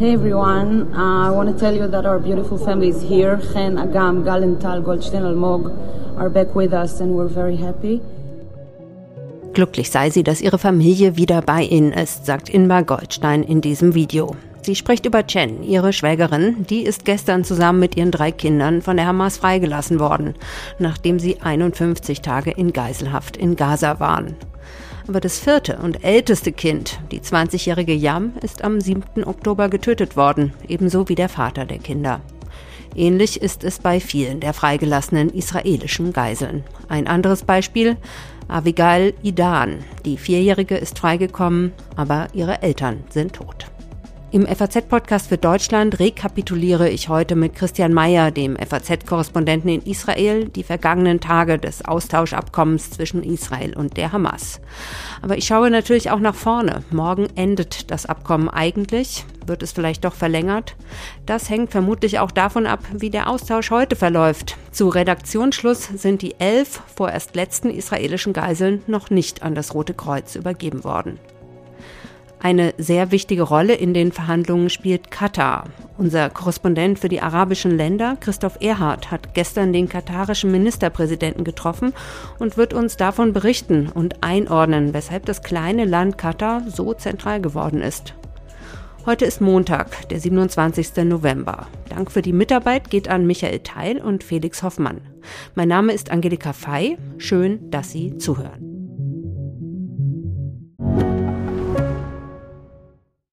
Hey everyone, uh, I want to tell you that our beautiful family is here. Chen, Agam, Galental, Goldstein, Almog are back with us and we're very happy. Glücklich sei sie, dass ihre Familie wieder bei ihnen ist, sagt Inbar Goldstein in diesem Video. Sie spricht über Chen, ihre Schwägerin. Die ist gestern zusammen mit ihren drei Kindern von der Hamas freigelassen worden, nachdem sie 51 Tage in Geiselhaft in Gaza waren. Aber das vierte und älteste Kind, die 20-jährige Yam, ist am 7. Oktober getötet worden, ebenso wie der Vater der Kinder. Ähnlich ist es bei vielen der freigelassenen israelischen Geiseln. Ein anderes Beispiel, Avigail Idan. Die Vierjährige ist freigekommen, aber ihre Eltern sind tot. Im FAZ-Podcast für Deutschland rekapituliere ich heute mit Christian Mayer, dem FAZ-Korrespondenten in Israel, die vergangenen Tage des Austauschabkommens zwischen Israel und der Hamas. Aber ich schaue natürlich auch nach vorne. Morgen endet das Abkommen eigentlich. Wird es vielleicht doch verlängert? Das hängt vermutlich auch davon ab, wie der Austausch heute verläuft. Zu Redaktionsschluss sind die elf vorerst letzten israelischen Geiseln noch nicht an das Rote Kreuz übergeben worden. Eine sehr wichtige Rolle in den Verhandlungen spielt Katar. Unser Korrespondent für die arabischen Länder, Christoph Erhardt, hat gestern den katarischen Ministerpräsidenten getroffen und wird uns davon berichten und einordnen, weshalb das kleine Land Katar so zentral geworden ist. Heute ist Montag, der 27. November. Dank für die Mitarbeit geht an Michael Teil und Felix Hoffmann. Mein Name ist Angelika Fey. Schön, dass Sie zuhören.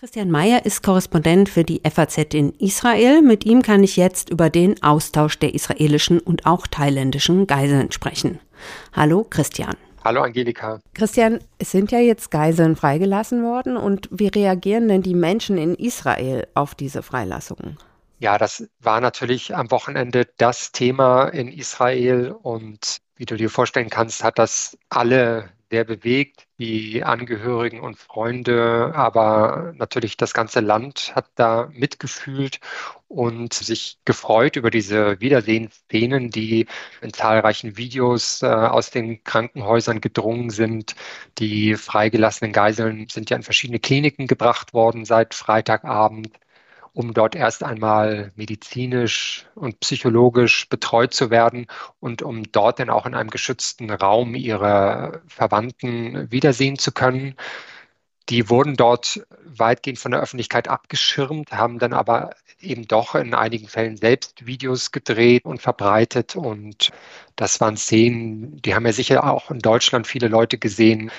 Christian Mayer ist Korrespondent für die FAZ in Israel. Mit ihm kann ich jetzt über den Austausch der israelischen und auch thailändischen Geiseln sprechen. Hallo Christian. Hallo Angelika. Christian, es sind ja jetzt Geiseln freigelassen worden und wie reagieren denn die Menschen in Israel auf diese Freilassungen? Ja, das war natürlich am Wochenende das Thema in Israel und wie du dir vorstellen kannst, hat das alle sehr bewegt, die Angehörigen und Freunde, aber natürlich das ganze Land hat da mitgefühlt und sich gefreut über diese Wiedersehensszenen, die in zahlreichen Videos äh, aus den Krankenhäusern gedrungen sind. Die freigelassenen Geiseln sind ja in verschiedene Kliniken gebracht worden seit Freitagabend um dort erst einmal medizinisch und psychologisch betreut zu werden und um dort dann auch in einem geschützten Raum ihre Verwandten wiedersehen zu können. Die wurden dort weitgehend von der Öffentlichkeit abgeschirmt, haben dann aber eben doch in einigen Fällen selbst Videos gedreht und verbreitet. Und das waren Szenen, die haben ja sicher auch in Deutschland viele Leute gesehen,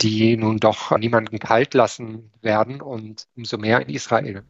die nun doch niemanden kalt lassen werden und umso mehr in Israel.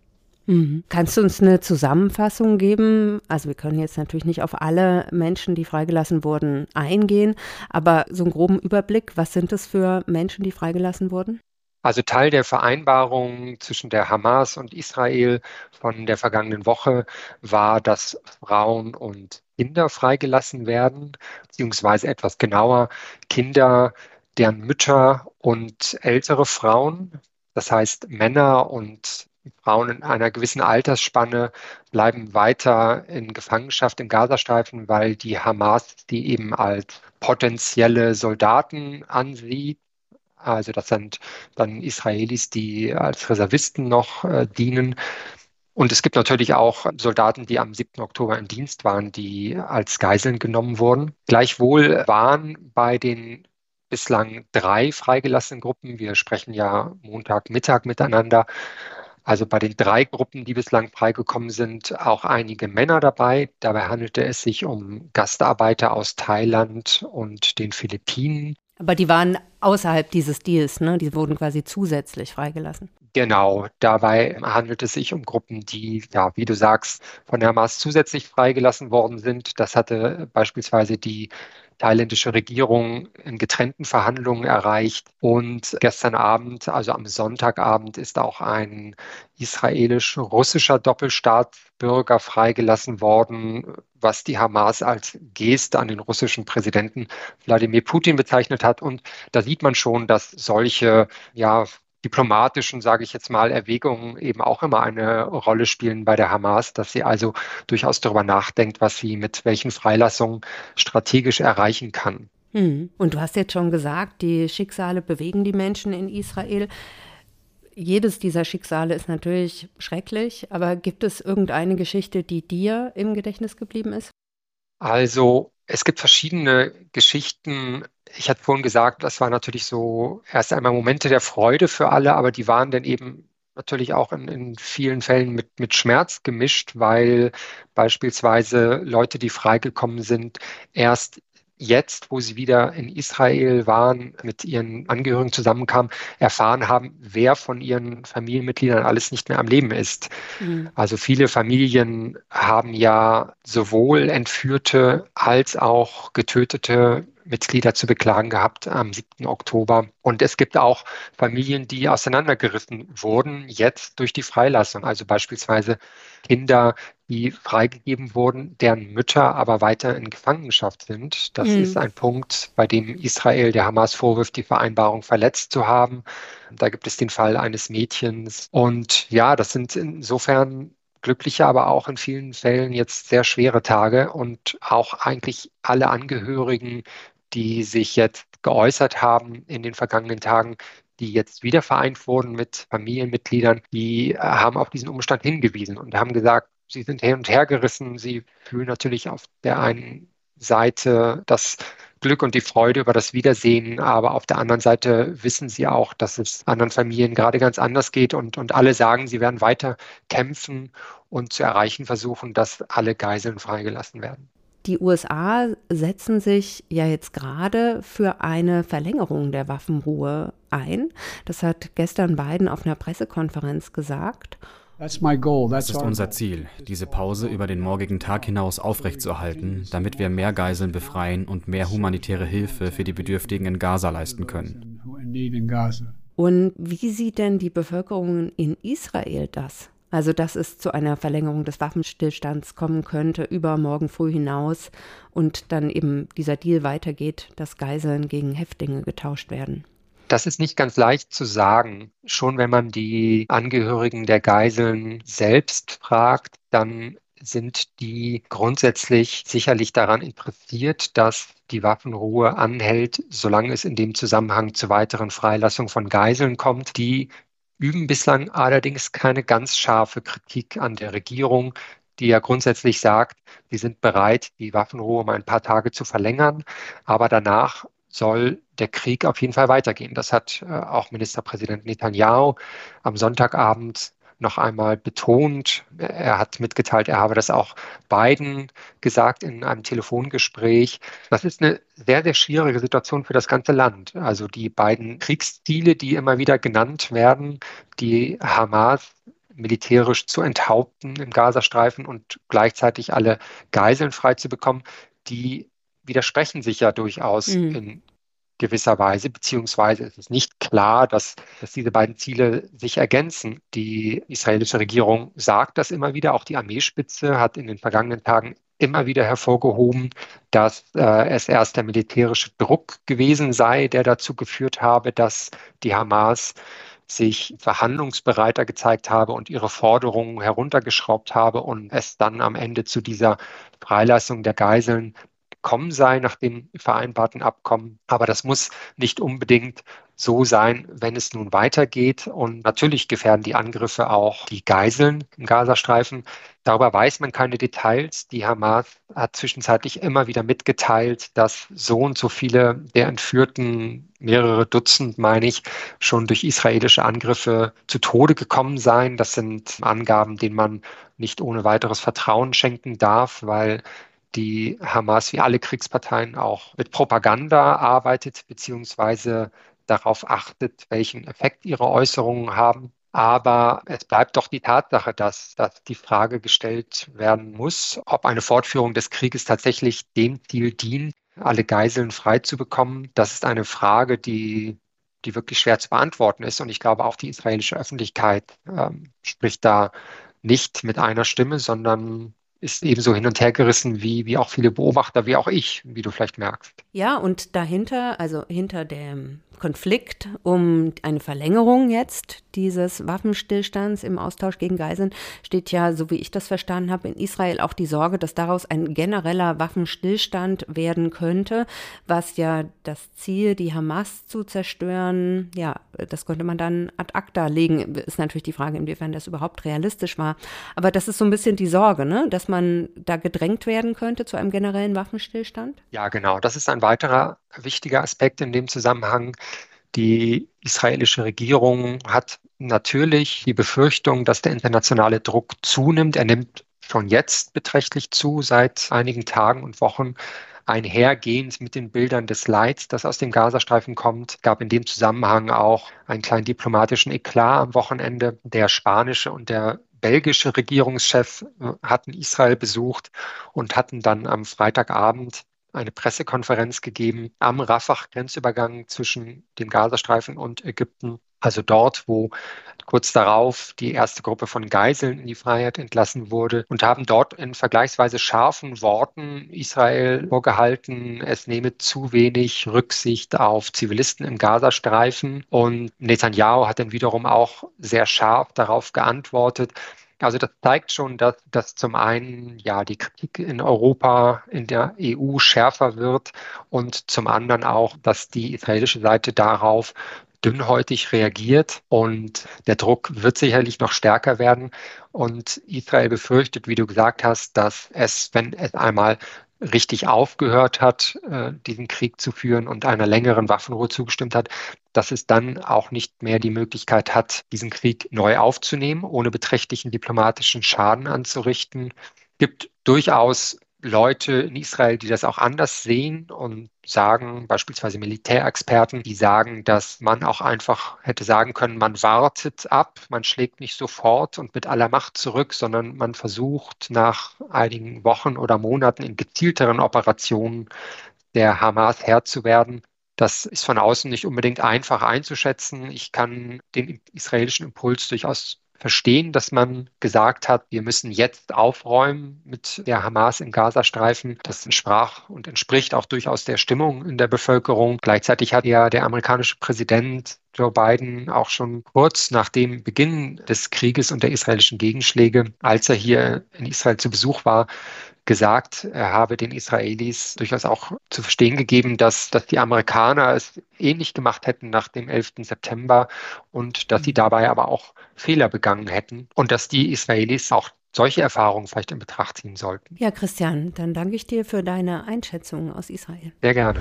Mhm. Kannst du uns eine Zusammenfassung geben? Also wir können jetzt natürlich nicht auf alle Menschen, die freigelassen wurden, eingehen, aber so einen groben Überblick, was sind das für Menschen, die freigelassen wurden? Also Teil der Vereinbarung zwischen der Hamas und Israel von der vergangenen Woche war, dass Frauen und Kinder freigelassen werden, beziehungsweise etwas genauer Kinder, deren Mütter und ältere Frauen, das heißt Männer und Frauen in einer gewissen Altersspanne bleiben weiter in Gefangenschaft im Gazastreifen, weil die Hamas die eben als potenzielle Soldaten ansieht. Also das sind dann Israelis, die als Reservisten noch äh, dienen. Und es gibt natürlich auch Soldaten, die am 7. Oktober im Dienst waren, die als Geiseln genommen wurden. Gleichwohl waren bei den bislang drei freigelassenen Gruppen, wir sprechen ja Montagmittag miteinander, also bei den drei Gruppen, die bislang freigekommen sind, auch einige Männer dabei. Dabei handelte es sich um Gastarbeiter aus Thailand und den Philippinen. Aber die waren außerhalb dieses Deals, ne? Die wurden quasi zusätzlich freigelassen. Genau, dabei handelt es sich um Gruppen, die, ja, wie du sagst, von der Hamas zusätzlich freigelassen worden sind. Das hatte beispielsweise die thailändische Regierung in getrennten Verhandlungen erreicht. Und gestern Abend, also am Sonntagabend, ist auch ein israelisch-russischer Doppelstaatsbürger freigelassen worden, was die Hamas als Geste an den russischen Präsidenten Wladimir Putin bezeichnet hat. Und da sieht man schon, dass solche ja, diplomatischen, sage ich jetzt mal, Erwägungen eben auch immer eine Rolle spielen bei der Hamas, dass sie also durchaus darüber nachdenkt, was sie mit welchen Freilassungen strategisch erreichen kann. Hm. Und du hast jetzt schon gesagt, die Schicksale bewegen die Menschen in Israel. Jedes dieser Schicksale ist natürlich schrecklich, aber gibt es irgendeine Geschichte, die dir im Gedächtnis geblieben ist? Also es gibt verschiedene Geschichten. Ich hatte vorhin gesagt, das war natürlich so erst einmal Momente der Freude für alle, aber die waren dann eben natürlich auch in, in vielen Fällen mit, mit Schmerz gemischt, weil beispielsweise Leute, die freigekommen sind, erst jetzt, wo sie wieder in Israel waren, mit ihren Angehörigen zusammenkamen, erfahren haben, wer von ihren Familienmitgliedern alles nicht mehr am Leben ist. Mhm. Also viele Familien haben ja sowohl Entführte als auch getötete Mitglieder zu beklagen gehabt am 7. Oktober. Und es gibt auch Familien, die auseinandergerissen wurden, jetzt durch die Freilassung. Also beispielsweise Kinder, die freigegeben wurden, deren Mütter aber weiter in Gefangenschaft sind. Das mhm. ist ein Punkt, bei dem Israel der Hamas vorwirft, die Vereinbarung verletzt zu haben. Da gibt es den Fall eines Mädchens. Und ja, das sind insofern glückliche, aber auch in vielen Fällen jetzt sehr schwere Tage und auch eigentlich alle Angehörigen die sich jetzt geäußert haben in den vergangenen Tagen, die jetzt wieder vereint wurden mit Familienmitgliedern, die äh, haben auf diesen Umstand hingewiesen und haben gesagt, sie sind hin und her gerissen. Sie fühlen natürlich auf der einen Seite das Glück und die Freude über das Wiedersehen, aber auf der anderen Seite wissen sie auch, dass es anderen Familien gerade ganz anders geht und, und alle sagen, sie werden weiter kämpfen und zu erreichen versuchen, dass alle Geiseln freigelassen werden. Die USA setzen sich ja jetzt gerade für eine Verlängerung der Waffenruhe ein. Das hat gestern Biden auf einer Pressekonferenz gesagt. Das ist unser Ziel, diese Pause über den morgigen Tag hinaus aufrechtzuerhalten, damit wir mehr Geiseln befreien und mehr humanitäre Hilfe für die Bedürftigen in Gaza leisten können. Und wie sieht denn die Bevölkerung in Israel das? Also, dass es zu einer Verlängerung des Waffenstillstands kommen könnte über morgen früh hinaus und dann eben dieser Deal weitergeht, dass Geiseln gegen Häftlinge getauscht werden. Das ist nicht ganz leicht zu sagen. Schon wenn man die Angehörigen der Geiseln selbst fragt, dann sind die grundsätzlich sicherlich daran interessiert, dass die Waffenruhe anhält, solange es in dem Zusammenhang zu weiteren Freilassungen von Geiseln kommt, die üben bislang allerdings keine ganz scharfe Kritik an der Regierung, die ja grundsätzlich sagt, sie sind bereit, die Waffenruhe um ein paar Tage zu verlängern, aber danach soll der Krieg auf jeden Fall weitergehen. Das hat äh, auch Ministerpräsident Netanyahu am Sonntagabend noch einmal betont. Er hat mitgeteilt, er habe das auch Biden gesagt in einem Telefongespräch. Das ist eine sehr, sehr schwierige Situation für das ganze Land. Also die beiden Kriegsziele, die immer wieder genannt werden, die Hamas militärisch zu enthaupten im Gazastreifen und gleichzeitig alle Geiseln frei zu bekommen, die widersprechen sich ja durchaus mhm. in gewisser Weise, beziehungsweise es ist nicht klar, dass, dass diese beiden Ziele sich ergänzen. Die israelische Regierung sagt das immer wieder, auch die Armeespitze hat in den vergangenen Tagen immer wieder hervorgehoben, dass äh, es erst der militärische Druck gewesen sei, der dazu geführt habe, dass die Hamas sich verhandlungsbereiter gezeigt habe und ihre Forderungen heruntergeschraubt habe und es dann am Ende zu dieser Freilassung der Geiseln gekommen sei nach dem vereinbarten Abkommen. Aber das muss nicht unbedingt so sein, wenn es nun weitergeht. Und natürlich gefährden die Angriffe auch die Geiseln im Gazastreifen. Darüber weiß man keine Details. Die Hamas hat zwischenzeitlich immer wieder mitgeteilt, dass so und so viele der Entführten, mehrere Dutzend meine ich, schon durch israelische Angriffe zu Tode gekommen seien. Das sind Angaben, denen man nicht ohne weiteres Vertrauen schenken darf, weil die Hamas wie alle Kriegsparteien auch mit Propaganda arbeitet, beziehungsweise darauf achtet, welchen Effekt ihre Äußerungen haben. Aber es bleibt doch die Tatsache, dass, dass die Frage gestellt werden muss, ob eine Fortführung des Krieges tatsächlich dem Ziel dient, alle Geiseln frei zu bekommen. Das ist eine Frage, die, die wirklich schwer zu beantworten ist. Und ich glaube, auch die israelische Öffentlichkeit ähm, spricht da nicht mit einer Stimme, sondern ist ebenso hin und her gerissen wie, wie auch viele Beobachter, wie auch ich, wie du vielleicht merkst. Ja, und dahinter, also hinter dem Konflikt um eine Verlängerung jetzt dieses Waffenstillstands im Austausch gegen Geiseln steht ja, so wie ich das verstanden habe, in Israel auch die Sorge, dass daraus ein genereller Waffenstillstand werden könnte, was ja das Ziel, die Hamas zu zerstören, ja, das könnte man dann ad acta legen. Ist natürlich die Frage, inwiefern das überhaupt realistisch war. Aber das ist so ein bisschen die Sorge, ne? dass man da gedrängt werden könnte zu einem generellen Waffenstillstand? Ja, genau. Das ist ein weiterer wichtiger Aspekt in dem Zusammenhang. Die israelische Regierung hat natürlich die Befürchtung, dass der internationale Druck zunimmt. Er nimmt schon jetzt beträchtlich zu, seit einigen Tagen und Wochen einhergehend mit den Bildern des Leids, das aus dem Gazastreifen kommt, gab in dem Zusammenhang auch einen kleinen diplomatischen Eklat am Wochenende. Der spanische und der belgische Regierungschef äh, hatten Israel besucht und hatten dann am Freitagabend eine Pressekonferenz gegeben am Rafah-Grenzübergang zwischen dem Gazastreifen und Ägypten. Also dort, wo kurz darauf die erste Gruppe von Geiseln in die Freiheit entlassen wurde und haben dort in vergleichsweise scharfen Worten Israel vorgehalten, es nehme zu wenig Rücksicht auf Zivilisten im Gazastreifen. Und Netanyahu hat dann wiederum auch sehr scharf darauf geantwortet, also das zeigt schon, dass, dass zum einen ja die Kritik in Europa, in der EU schärfer wird und zum anderen auch, dass die israelische Seite darauf dünnhäutig reagiert und der Druck wird sicherlich noch stärker werden. Und Israel befürchtet, wie du gesagt hast, dass es, wenn es einmal richtig aufgehört hat, äh, diesen Krieg zu führen und einer längeren Waffenruhe zugestimmt hat, dass es dann auch nicht mehr die Möglichkeit hat, diesen Krieg neu aufzunehmen, ohne beträchtlichen diplomatischen Schaden anzurichten. Es gibt durchaus Leute in Israel, die das auch anders sehen und sagen, beispielsweise Militärexperten, die sagen, dass man auch einfach hätte sagen können, man wartet ab, man schlägt nicht sofort und mit aller Macht zurück, sondern man versucht nach einigen Wochen oder Monaten in gezielteren Operationen der Hamas Herr zu werden. Das ist von außen nicht unbedingt einfach einzuschätzen. Ich kann den israelischen Impuls durchaus verstehen, dass man gesagt hat, wir müssen jetzt aufräumen mit der Hamas im Gazastreifen. Das entsprach und entspricht auch durchaus der Stimmung in der Bevölkerung. Gleichzeitig hat ja der amerikanische Präsident Joe Biden auch schon kurz nach dem Beginn des Krieges und der israelischen Gegenschläge, als er hier in Israel zu Besuch war, gesagt, er habe den Israelis durchaus auch zu verstehen gegeben, dass, dass die Amerikaner es ähnlich gemacht hätten nach dem 11. September und dass sie dabei aber auch Fehler begangen hätten und dass die Israelis auch solche Erfahrungen vielleicht in Betracht ziehen sollten. Ja, Christian, dann danke ich dir für deine Einschätzung aus Israel. Sehr gerne.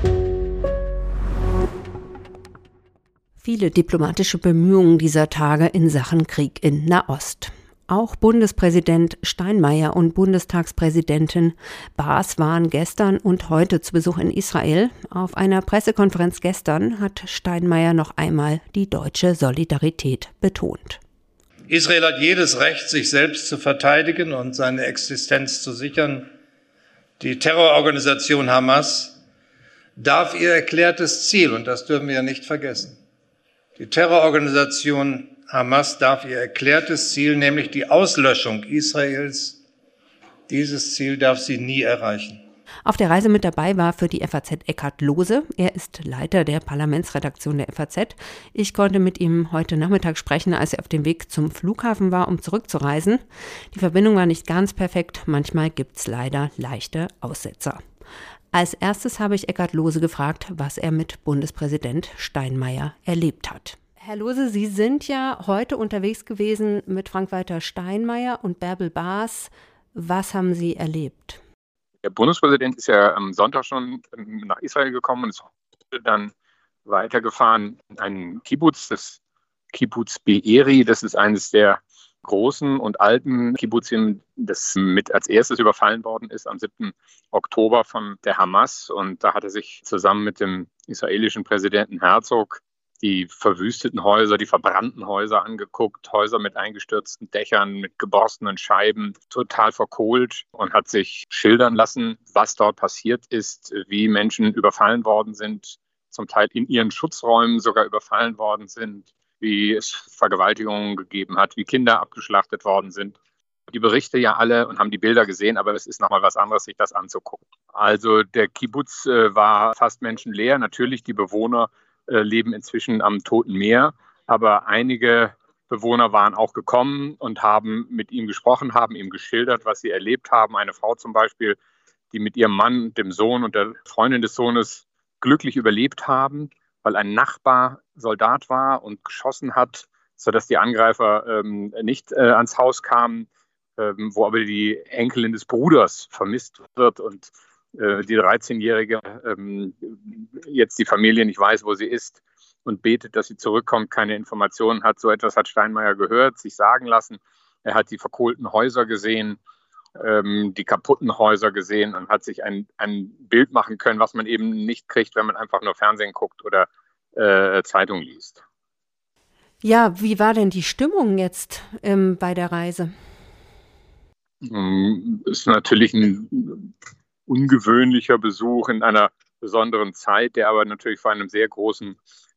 Viele diplomatische Bemühungen dieser Tage in Sachen Krieg in Nahost. Auch Bundespräsident Steinmeier und Bundestagspräsidentin Baas waren gestern und heute zu Besuch in Israel. Auf einer Pressekonferenz gestern hat Steinmeier noch einmal die deutsche Solidarität betont. Israel hat jedes Recht, sich selbst zu verteidigen und seine Existenz zu sichern. Die Terrororganisation Hamas darf ihr erklärtes Ziel, und das dürfen wir nicht vergessen, die Terrororganisation Hamas darf ihr erklärtes Ziel, nämlich die Auslöschung Israels, dieses Ziel darf sie nie erreichen. Auf der Reise mit dabei war für die FAZ Eckhard Lohse. Er ist Leiter der Parlamentsredaktion der FAZ. Ich konnte mit ihm heute Nachmittag sprechen, als er auf dem Weg zum Flughafen war, um zurückzureisen. Die Verbindung war nicht ganz perfekt. Manchmal gibt es leider leichte Aussetzer. Als erstes habe ich Eckhard Lohse gefragt, was er mit Bundespräsident Steinmeier erlebt hat. Herr Lose, Sie sind ja heute unterwegs gewesen mit Frank-Walter Steinmeier und Bärbel Baas. Was haben Sie erlebt? Der Bundespräsident ist ja am Sonntag schon nach Israel gekommen und ist dann weitergefahren in einen Kibbutz, das Kibbutz Be'eri. Das ist eines der großen und alten Kibbutzim, das mit als erstes überfallen worden ist am 7. Oktober von der Hamas. Und da hat er sich zusammen mit dem israelischen Präsidenten Herzog die verwüsteten Häuser, die verbrannten Häuser angeguckt, Häuser mit eingestürzten Dächern, mit geborstenen Scheiben, total verkohlt und hat sich schildern lassen, was dort passiert ist, wie Menschen überfallen worden sind, zum Teil in ihren Schutzräumen sogar überfallen worden sind, wie es Vergewaltigungen gegeben hat, wie Kinder abgeschlachtet worden sind. Die Berichte ja alle und haben die Bilder gesehen, aber es ist nochmal was anderes, sich das anzugucken. Also der Kibbutz äh, war fast menschenleer. Natürlich die Bewohner leben inzwischen am Toten Meer. Aber einige Bewohner waren auch gekommen und haben mit ihm gesprochen, haben ihm geschildert, was sie erlebt haben. Eine Frau zum Beispiel, die mit ihrem Mann, dem Sohn und der Freundin des Sohnes glücklich überlebt haben, weil ein Nachbar Soldat war und geschossen hat, sodass die Angreifer ähm, nicht äh, ans Haus kamen, ähm, wo aber die Enkelin des Bruders vermisst wird und äh, die 13-Jährige ähm, jetzt die Familie nicht weiß, wo sie ist und betet, dass sie zurückkommt, keine Informationen hat. So etwas hat Steinmeier gehört, sich sagen lassen. Er hat die verkohlten Häuser gesehen, ähm, die kaputten Häuser gesehen und hat sich ein, ein Bild machen können, was man eben nicht kriegt, wenn man einfach nur Fernsehen guckt oder äh, Zeitung liest. Ja, wie war denn die Stimmung jetzt ähm, bei der Reise? Hm, ist natürlich ein ungewöhnlicher Besuch in einer besonderen Zeit, der aber natürlich vor einem sehr großen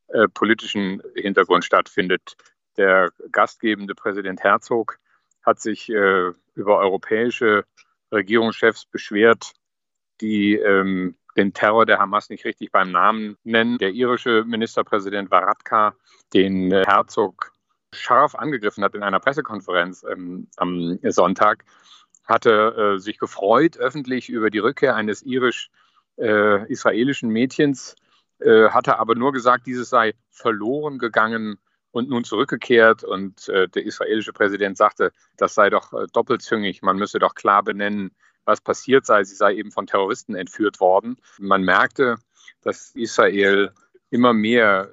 äh, politischen Hintergrund stattfindet. Der gastgebende Präsident Herzog hat sich äh, über europäische Regierungschefs beschwert, die ähm, den Terror der Hamas nicht richtig beim Namen nennen. Der irische Ministerpräsident Varadkar, den äh, Herzog scharf angegriffen hat in einer Pressekonferenz ähm, am Sonntag, hatte äh, sich gefreut öffentlich über die Rückkehr eines irisch-israelischen äh, Mädchens, äh, hatte aber nur gesagt, dieses sei verloren gegangen und nun zurückgekehrt. Und äh, der israelische Präsident sagte, das sei doch doppelzüngig, man müsse doch klar benennen, was passiert sei. Sie sei eben von Terroristen entführt worden. Man merkte, dass Israel immer mehr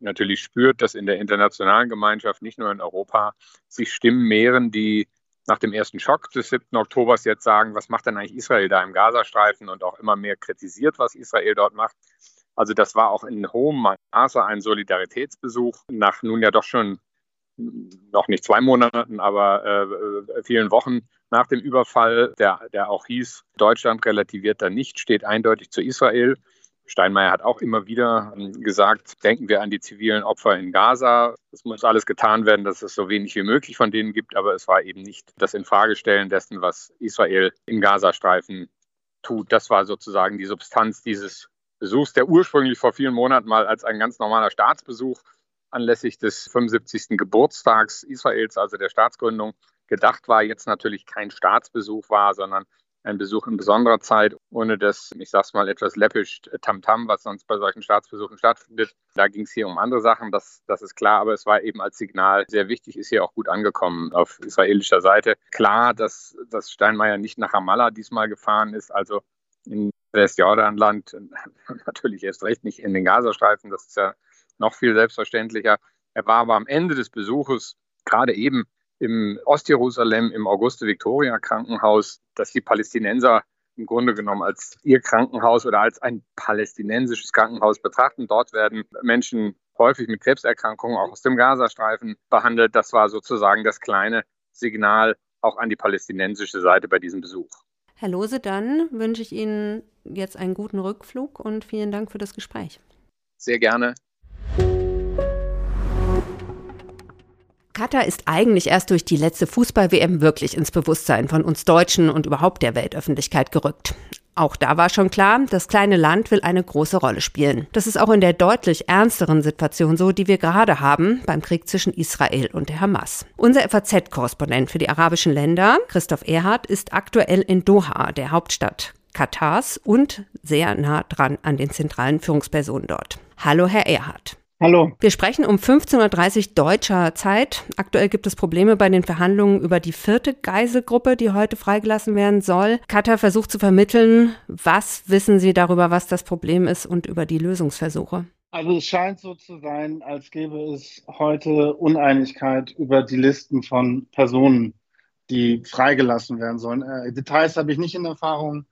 natürlich spürt, dass in der internationalen Gemeinschaft, nicht nur in Europa, sich Stimmen mehren, die nach dem ersten Schock des 7. Oktobers jetzt sagen, was macht denn eigentlich Israel da im Gazastreifen und auch immer mehr kritisiert, was Israel dort macht. Also das war auch in hohem Maße ein Solidaritätsbesuch nach nun ja doch schon noch nicht zwei Monaten, aber äh, vielen Wochen nach dem Überfall, der, der auch hieß, Deutschland relativiert da nicht, steht eindeutig zu Israel. Steinmeier hat auch immer wieder ähm, gesagt, denken wir an die zivilen Opfer in Gaza. Es muss alles getan werden, dass es so wenig wie möglich von denen gibt, aber es war eben nicht das Infragestellen dessen, was Israel im Gazastreifen tut. Das war sozusagen die Substanz dieses Besuchs, der ursprünglich vor vielen Monaten mal als ein ganz normaler Staatsbesuch anlässlich des 75. Geburtstags Israels, also der Staatsgründung, gedacht war, jetzt natürlich kein Staatsbesuch war, sondern ein Besuch in besonderer Zeit, ohne das, ich sag's mal etwas läppisch, Tamtam, was sonst bei solchen Staatsbesuchen stattfindet. Da ging es hier um andere Sachen, das, das ist klar, aber es war eben als Signal sehr wichtig, ist hier auch gut angekommen auf israelischer Seite. Klar, dass, dass Steinmeier nicht nach Ramallah diesmal gefahren ist, also in Westjordanland, natürlich erst recht nicht in den Gazastreifen, das ist ja noch viel selbstverständlicher. Er war aber am Ende des Besuches gerade eben im Ostjerusalem im Auguste-Victoria-Krankenhaus, das die Palästinenser im Grunde genommen als ihr Krankenhaus oder als ein palästinensisches Krankenhaus betrachten. Dort werden Menschen häufig mit Krebserkrankungen auch aus dem Gazastreifen behandelt. Das war sozusagen das kleine Signal auch an die palästinensische Seite bei diesem Besuch. Herr Lose, dann wünsche ich Ihnen jetzt einen guten Rückflug und vielen Dank für das Gespräch. Sehr gerne. Katar ist eigentlich erst durch die letzte Fußball-WM wirklich ins Bewusstsein von uns Deutschen und überhaupt der Weltöffentlichkeit gerückt. Auch da war schon klar, das kleine Land will eine große Rolle spielen. Das ist auch in der deutlich ernsteren Situation so, die wir gerade haben beim Krieg zwischen Israel und der Hamas. Unser FAZ-Korrespondent für die arabischen Länder, Christoph Erhardt, ist aktuell in Doha, der Hauptstadt Katars und sehr nah dran an den zentralen Führungspersonen dort. Hallo, Herr Erhardt. Hallo. Wir sprechen um 15.30 Uhr deutscher Zeit. Aktuell gibt es Probleme bei den Verhandlungen über die vierte Geiselgruppe, die heute freigelassen werden soll. Katar versucht zu vermitteln. Was wissen Sie darüber, was das Problem ist und über die Lösungsversuche? Also es scheint so zu sein, als gäbe es heute Uneinigkeit über die Listen von Personen, die freigelassen werden sollen. Äh, Details habe ich nicht in Erfahrung.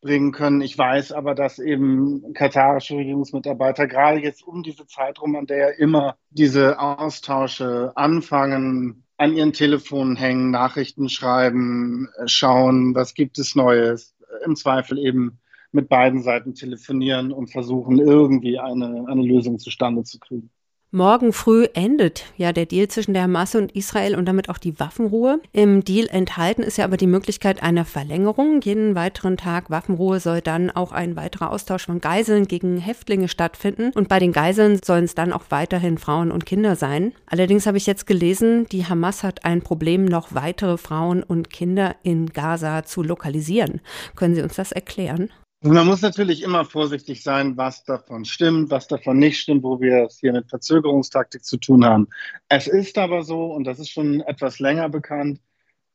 Bringen können. Ich weiß aber, dass eben katarische Regierungsmitarbeiter gerade jetzt um diese Zeit rum, an der ja immer diese Austausche anfangen, an ihren Telefonen hängen, Nachrichten schreiben, schauen, was gibt es Neues, im Zweifel eben mit beiden Seiten telefonieren und versuchen, irgendwie eine, eine Lösung zustande zu kriegen. Morgen früh endet ja der Deal zwischen der Hamas und Israel und damit auch die Waffenruhe. Im Deal enthalten ist ja aber die Möglichkeit einer Verlängerung. Jeden weiteren Tag Waffenruhe soll dann auch ein weiterer Austausch von Geiseln gegen Häftlinge stattfinden. Und bei den Geiseln sollen es dann auch weiterhin Frauen und Kinder sein. Allerdings habe ich jetzt gelesen, die Hamas hat ein Problem, noch weitere Frauen und Kinder in Gaza zu lokalisieren. Können Sie uns das erklären? Man muss natürlich immer vorsichtig sein, was davon stimmt, was davon nicht stimmt, wo wir es hier mit Verzögerungstaktik zu tun haben. Es ist aber so, und das ist schon etwas länger bekannt,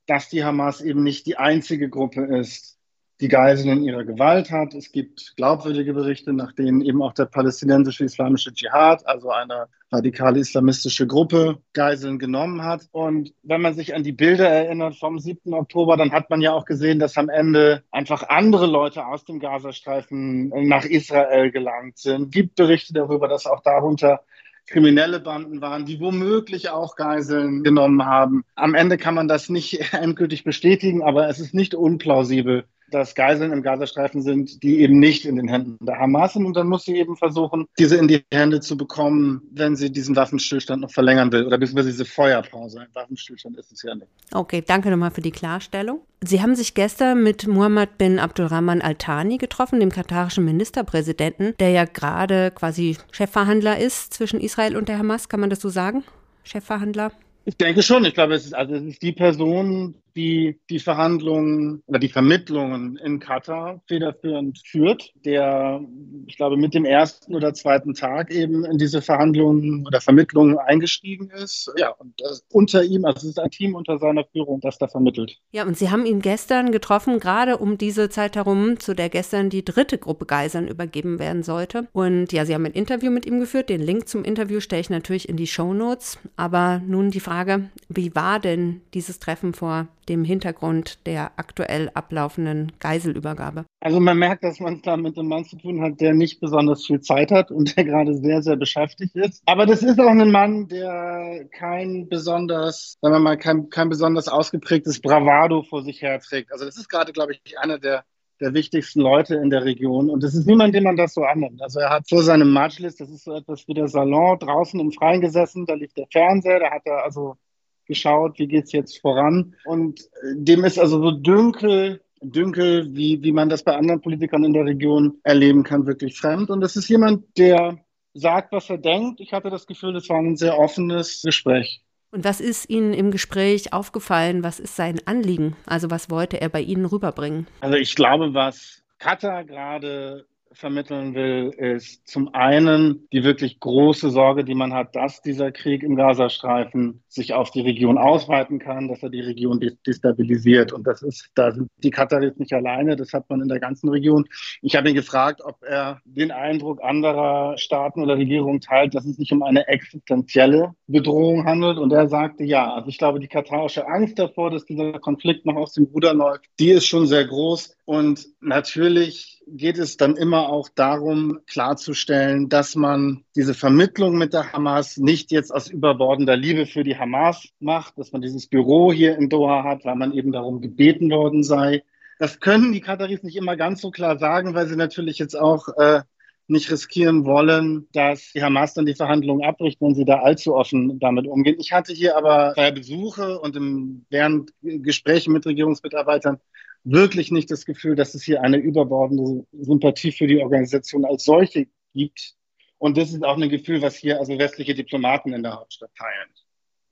dass die Hamas eben nicht die einzige Gruppe ist, die Geiseln in ihrer Gewalt hat. Es gibt glaubwürdige Berichte, nach denen eben auch der palästinensische islamische Dschihad, also eine radikale islamistische Gruppe, Geiseln genommen hat. Und wenn man sich an die Bilder erinnert vom 7. Oktober, dann hat man ja auch gesehen, dass am Ende einfach andere Leute aus dem Gazastreifen nach Israel gelangt sind. Es gibt Berichte darüber, dass auch darunter kriminelle Banden waren, die womöglich auch Geiseln genommen haben. Am Ende kann man das nicht endgültig bestätigen, aber es ist nicht unplausibel, dass Geiseln im Gazastreifen sind, die eben nicht in den Händen der Hamas sind. Und dann muss sie eben versuchen, diese in die Hände zu bekommen, wenn sie diesen Waffenstillstand noch verlängern will oder beziehungsweise diese Feuerpause. Ein Waffenstillstand ist es ja nicht. Okay, danke nochmal für die Klarstellung. Sie haben sich gestern mit Muhammad bin Abdulrahman Al-Thani getroffen, dem katarischen Ministerpräsidenten, der ja gerade quasi Chefverhandler ist zwischen Israel und der Hamas. Kann man das so sagen? Chefverhandler? Ich denke schon. Ich glaube, es ist, also es ist die Person, die die Verhandlungen oder die Vermittlungen in Katar federführend führt, der, ich glaube, mit dem ersten oder zweiten Tag eben in diese Verhandlungen oder Vermittlungen eingestiegen ist. Ja, und unter ihm, also es ist ein Team unter seiner Führung, das da vermittelt. Ja, und Sie haben ihn gestern getroffen, gerade um diese Zeit herum, zu der gestern die dritte Gruppe Geiseln übergeben werden sollte. Und ja, Sie haben ein Interview mit ihm geführt. Den Link zum Interview stelle ich natürlich in die Show Notes. Aber nun die Frage, wie war denn dieses Treffen vor dem Hintergrund der aktuell ablaufenden Geiselübergabe? Also man merkt, dass man es da mit einem Mann zu tun hat, der nicht besonders viel Zeit hat und der gerade sehr, sehr beschäftigt ist. Aber das ist auch ein Mann, der kein besonders, sagen wir mal, kein, kein besonders ausgeprägtes Bravado vor sich herträgt. Also das ist gerade, glaube ich, einer der der wichtigsten Leute in der Region. Und es ist niemand, dem man das so annimmt. Also er hat vor seinem Matchlist, das ist so etwas wie der Salon, draußen im Freien gesessen, da lief der Fernseher, da hat er also geschaut, wie geht's jetzt voran. Und äh, dem ist also so dünkel, dünkel, wie, wie man das bei anderen Politikern in der Region erleben kann, wirklich fremd. Und das ist jemand, der sagt, was er denkt. Ich hatte das Gefühl, es war ein sehr offenes Gespräch. Und was ist Ihnen im Gespräch aufgefallen? Was ist sein Anliegen? Also was wollte er bei Ihnen rüberbringen? Also ich glaube, was Katar gerade vermitteln will, ist zum einen die wirklich große Sorge, die man hat, dass dieser Krieg im Gazastreifen sich auf die Region ausweiten kann, dass er die Region destabilisiert. Und das ist, da sind die Kataris nicht alleine, das hat man in der ganzen Region. Ich habe ihn gefragt, ob er den Eindruck anderer Staaten oder Regierungen teilt, dass es sich um eine existenzielle Bedrohung handelt. Und er sagte ja. Also ich glaube, die katarische Angst davor, dass dieser Konflikt noch aus dem Ruder läuft, die ist schon sehr groß. Und natürlich geht es dann immer auch darum, klarzustellen, dass man diese Vermittlung mit der Hamas nicht jetzt aus überbordender Liebe für die Hamas macht, dass man dieses Büro hier in Doha hat, weil man eben darum gebeten worden sei. Das können die Kataris nicht immer ganz so klar sagen, weil sie natürlich jetzt auch äh, nicht riskieren wollen, dass die Hamas dann die Verhandlungen abbricht, wenn sie da allzu offen damit umgehen. Ich hatte hier aber bei Besuche und im, während Gesprächen mit Regierungsmitarbeitern wirklich nicht das Gefühl, dass es hier eine überbordende Sympathie für die Organisation als solche gibt. Und das ist auch ein Gefühl, was hier also westliche Diplomaten in der Hauptstadt teilen.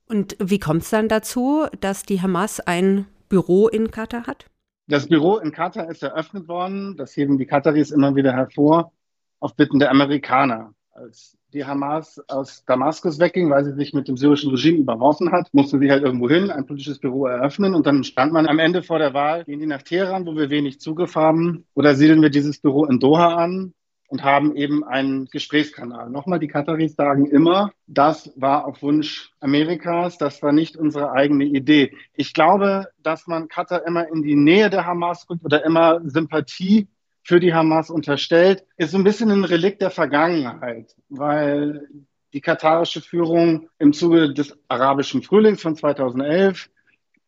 Und wie kommt es dann dazu, dass die Hamas ein Büro in Katar hat? Das Büro in Katar ist eröffnet worden. Das heben die Kataris immer wieder hervor, auf Bitten der Amerikaner. Als die Hamas aus Damaskus wegging, weil sie sich mit dem syrischen Regime überworfen hat, musste sie halt irgendwo hin, ein politisches Büro eröffnen und dann stand man am Ende vor der Wahl, gehen die nach Teheran, wo wir wenig Zugriff haben, oder siedeln wir dieses Büro in Doha an und haben eben einen Gesprächskanal. Nochmal, die Kataris sagen immer, das war auf Wunsch Amerikas, das war nicht unsere eigene Idee. Ich glaube, dass man Katar immer in die Nähe der Hamas rückt oder immer Sympathie für die Hamas unterstellt, ist so ein bisschen ein Relikt der Vergangenheit, weil die katarische Führung im Zuge des arabischen Frühlings von 2011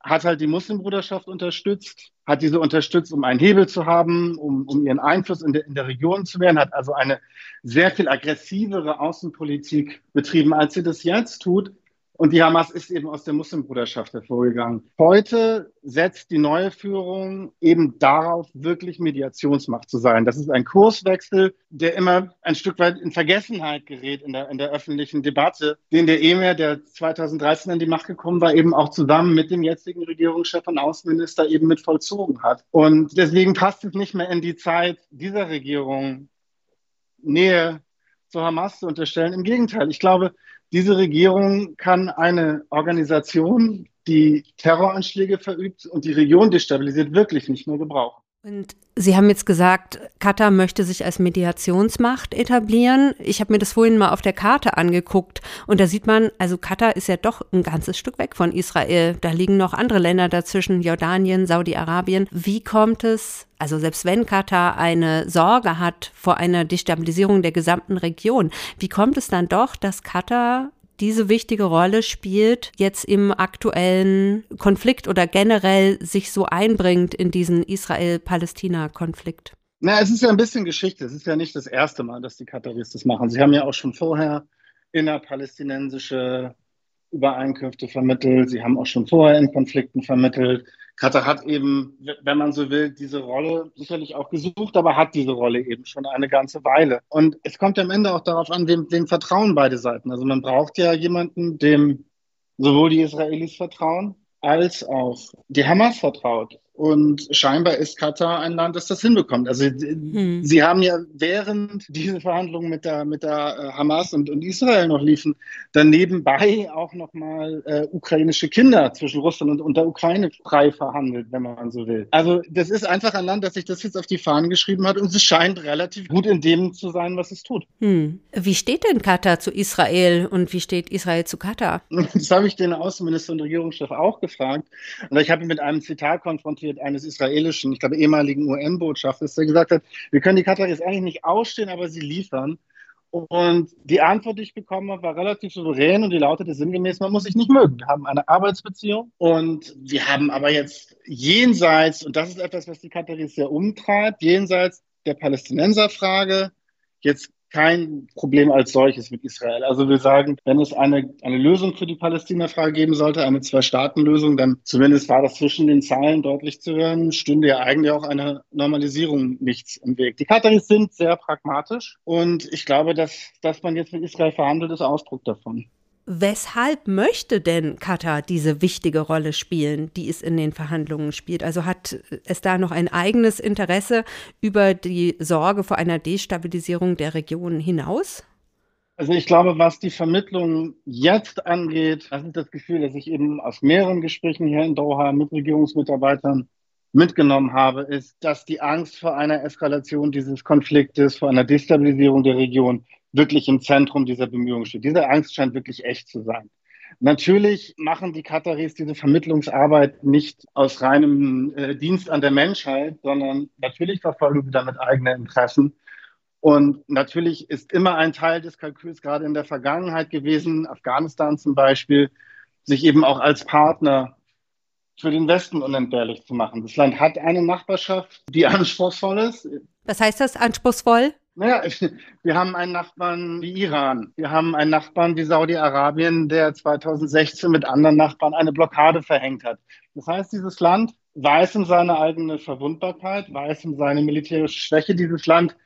hat halt die Muslimbruderschaft unterstützt, hat diese unterstützt, um einen Hebel zu haben, um, um ihren Einfluss in der, in der Region zu werden, hat also eine sehr viel aggressivere Außenpolitik betrieben, als sie das jetzt tut. Und die Hamas ist eben aus der Muslimbruderschaft hervorgegangen. Heute setzt die neue Führung eben darauf, wirklich Mediationsmacht zu sein. Das ist ein Kurswechsel, der immer ein Stück weit in Vergessenheit gerät in der, in der öffentlichen Debatte, den der Emir, der 2013 an die Macht gekommen war, eben auch zusammen mit dem jetzigen Regierungschef und Außenminister eben mit vollzogen hat. Und deswegen passt es nicht mehr in die Zeit dieser Regierung, Nähe zur Hamas zu unterstellen. Im Gegenteil, ich glaube, diese Regierung kann eine Organisation, die Terroranschläge verübt und die Region destabilisiert, wirklich nicht mehr gebrauchen. Und Sie haben jetzt gesagt, Katar möchte sich als Mediationsmacht etablieren. Ich habe mir das vorhin mal auf der Karte angeguckt und da sieht man, also Katar ist ja doch ein ganzes Stück weg von Israel. Da liegen noch andere Länder dazwischen, Jordanien, Saudi-Arabien. Wie kommt es, also selbst wenn Katar eine Sorge hat vor einer Destabilisierung der gesamten Region, wie kommt es dann doch, dass Katar diese wichtige Rolle spielt, jetzt im aktuellen Konflikt oder generell sich so einbringt in diesen Israel-Palästina-Konflikt? Na, es ist ja ein bisschen Geschichte. Es ist ja nicht das erste Mal, dass die Kataris das machen. Sie haben ja auch schon vorher innerpalästinensische Übereinkünfte vermittelt. Sie haben auch schon vorher in Konflikten vermittelt. Katar hat eben, wenn man so will, diese Rolle sicherlich auch gesucht, aber hat diese Rolle eben schon eine ganze Weile. Und es kommt am Ende auch darauf an, wem, wem vertrauen beide Seiten. Also man braucht ja jemanden, dem sowohl die Israelis vertrauen, als auch die Hamas vertraut. Und scheinbar ist Katar ein Land, das das hinbekommt. Also hm. sie haben ja während diese Verhandlungen mit der, mit der äh, Hamas und, und Israel noch liefen, dann nebenbei auch nochmal äh, ukrainische Kinder zwischen Russland und, und der Ukraine frei verhandelt, wenn man so will. Also das ist einfach ein Land, das sich das jetzt auf die Fahnen geschrieben hat und es scheint relativ gut in dem zu sein, was es tut. Hm. Wie steht denn Katar zu Israel und wie steht Israel zu Katar? Das habe ich den Außenminister und Regierungschef auch gefragt. Und ich habe ihn mit einem Zitat konfrontiert Auftritt eines israelischen, ich glaube, ehemaligen UN-Botschafters, der gesagt hat, wir können die Kataris eigentlich nicht ausstehen, aber sie liefern. Und die Antwort, die ich bekommen habe, war relativ souverän und die lautete sinngemäß, man muss sich nicht mögen. Wir haben eine Arbeitsbeziehung und wir haben aber jetzt jenseits, und das ist etwas, was die Kataris sehr umtreibt, jenseits der Palästinenserfrage jetzt kein Problem als solches mit Israel. Also wir sagen, wenn es eine, eine Lösung für die Palästina-Frage geben sollte, eine Zwei-Staaten-Lösung, dann zumindest war das zwischen den Zeilen deutlich zu hören, stünde ja eigentlich auch eine Normalisierung nichts im Weg. Die Kataris sind sehr pragmatisch und ich glaube, dass, dass man jetzt mit Israel verhandelt, ist Ausdruck davon. Weshalb möchte denn Katar diese wichtige Rolle spielen, die es in den Verhandlungen spielt? Also hat es da noch ein eigenes Interesse über die Sorge vor einer Destabilisierung der Region hinaus? Also ich glaube, was die Vermittlung jetzt angeht, das ist das Gefühl, das ich eben aus mehreren Gesprächen hier in Doha mit Regierungsmitarbeitern mitgenommen habe, ist, dass die Angst vor einer Eskalation dieses Konfliktes, vor einer Destabilisierung der Region wirklich im Zentrum dieser Bemühungen steht. Diese Angst scheint wirklich echt zu sein. Natürlich machen die Kataris diese Vermittlungsarbeit nicht aus reinem äh, Dienst an der Menschheit, sondern natürlich verfolgen sie damit eigene Interessen. Und natürlich ist immer ein Teil des Kalküls, gerade in der Vergangenheit gewesen, Afghanistan zum Beispiel, sich eben auch als Partner für den Westen unentbehrlich zu machen. Das Land hat eine Nachbarschaft, die anspruchsvoll ist. Was heißt das anspruchsvoll? Naja, wir haben einen Nachbarn wie Iran. Wir haben einen Nachbarn wie Saudi-Arabien, der 2016 mit anderen Nachbarn eine Blockade verhängt hat. Das heißt, dieses Land weiß um seine eigene Verwundbarkeit, weiß um seine militärische Schwäche. Dieses Land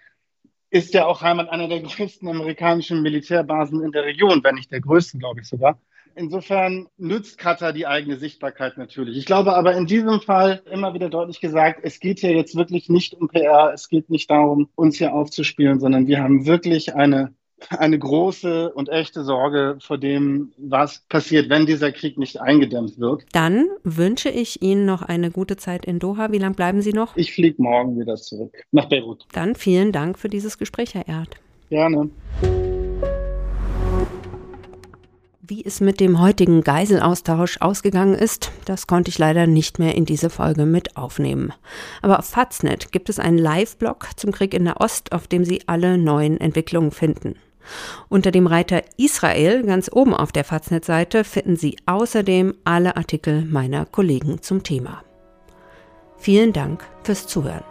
ist ja auch Heimat einer der größten amerikanischen Militärbasen in der Region, wenn nicht der größten, glaube ich sogar. Insofern nützt Katar die eigene Sichtbarkeit natürlich. Ich glaube aber in diesem Fall immer wieder deutlich gesagt, es geht hier jetzt wirklich nicht um PR, es geht nicht darum, uns hier aufzuspielen, sondern wir haben wirklich eine eine große und echte Sorge vor dem, was passiert, wenn dieser Krieg nicht eingedämmt wird. Dann wünsche ich Ihnen noch eine gute Zeit in Doha. Wie lange bleiben Sie noch? Ich fliege morgen wieder zurück nach Beirut. Dann vielen Dank für dieses Gespräch, Herr Erd. Gerne. Wie es mit dem heutigen Geiselaustausch ausgegangen ist, das konnte ich leider nicht mehr in diese Folge mit aufnehmen. Aber auf Faznet gibt es einen Live-Blog zum Krieg in der Ost, auf dem Sie alle neuen Entwicklungen finden. Unter dem Reiter Israel ganz oben auf der Faznet-Seite finden Sie außerdem alle Artikel meiner Kollegen zum Thema. Vielen Dank fürs Zuhören.